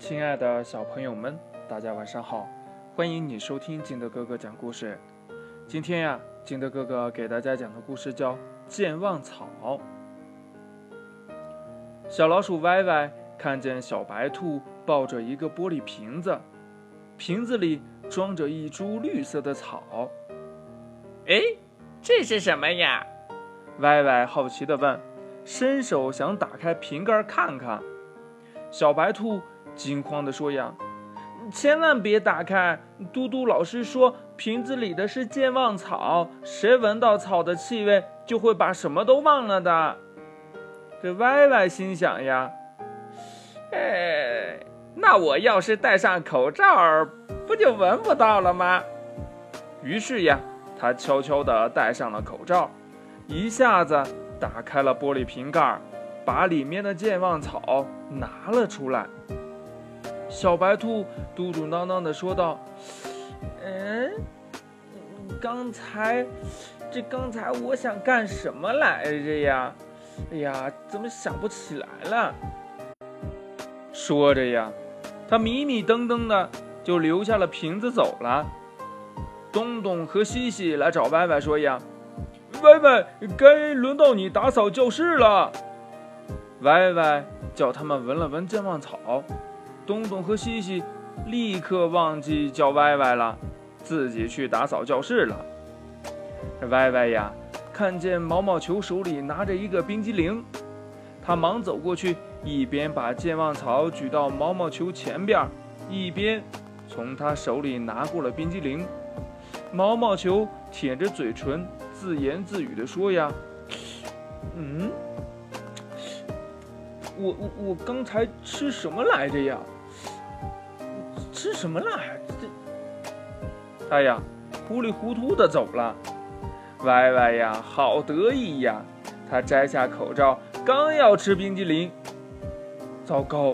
亲爱的小朋友们，大家晚上好！欢迎你收听金德哥哥讲故事。今天呀，金德哥哥给大家讲的故事叫《健忘草》。小老鼠歪歪看见小白兔抱着一个玻璃瓶子，瓶子里装着一株绿色的草。哎，这是什么呀？歪歪好奇地问，伸手想打开瓶盖看看。小白兔惊慌地说：“呀，千万别打开！嘟嘟老师说，瓶子里的是健忘草，谁闻到草的气味，就会把什么都忘了的。”这歪歪心想呀：“哎，那我要是戴上口罩，不就闻不到了吗？”于是呀，他悄悄地戴上了口罩。一下子打开了玻璃瓶盖，把里面的健忘草拿了出来。小白兔嘟嘟囔囔地说道：“嗯，刚才，这刚才我想干什么来着呀？哎呀，怎么想不起来了？”说着呀，他迷迷瞪瞪的就留下了瓶子走了。东东和西西来找歪歪说呀。歪歪，该轮到你打扫教室了。歪歪叫他们闻了闻健忘草，东东和西西立刻忘记叫歪歪了，自己去打扫教室了。歪歪呀，看见毛毛球手里拿着一个冰激凌，他忙走过去，一边把健忘草举到毛毛球前边，一边从他手里拿过了冰激凌。毛毛球舔着嘴唇。自言自语地说：“呀，嗯，我我我刚才吃什么来着呀？吃什么了？这，他呀，糊里糊涂的走了。歪歪呀，好得意呀！他摘下口罩，刚要吃冰激凌，糟糕，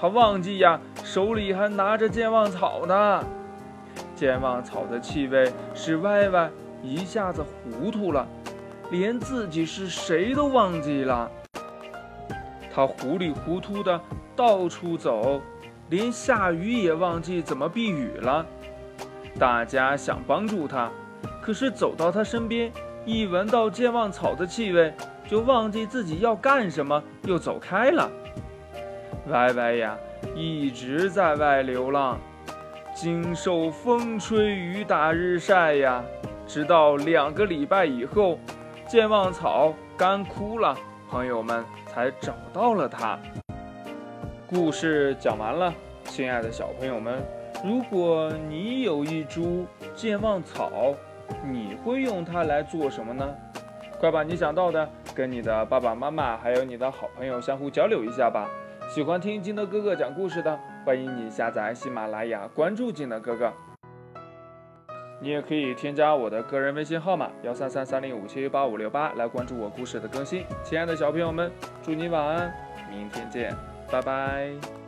他忘记呀，手里还拿着健忘草呢。健忘草的气味使歪歪。”一下子糊涂了，连自己是谁都忘记了。他糊里糊涂的到处走，连下雨也忘记怎么避雨了。大家想帮助他，可是走到他身边，一闻到健忘草的气味，就忘记自己要干什么，又走开了。歪歪呀，一直在外流浪，经受风吹雨打日晒呀。直到两个礼拜以后，健忘草干枯了，朋友们才找到了它。故事讲完了，亲爱的小朋友们，如果你有一株健忘草，你会用它来做什么呢？快把你想到的跟你的爸爸妈妈还有你的好朋友相互交流一下吧。喜欢听金德哥哥讲故事的，欢迎你下载喜马拉雅，关注金德哥哥。你也可以添加我的个人微信号码幺三三三零五七八五六八来关注我故事的更新。亲爱的小朋友们，祝你晚安，明天见，拜拜。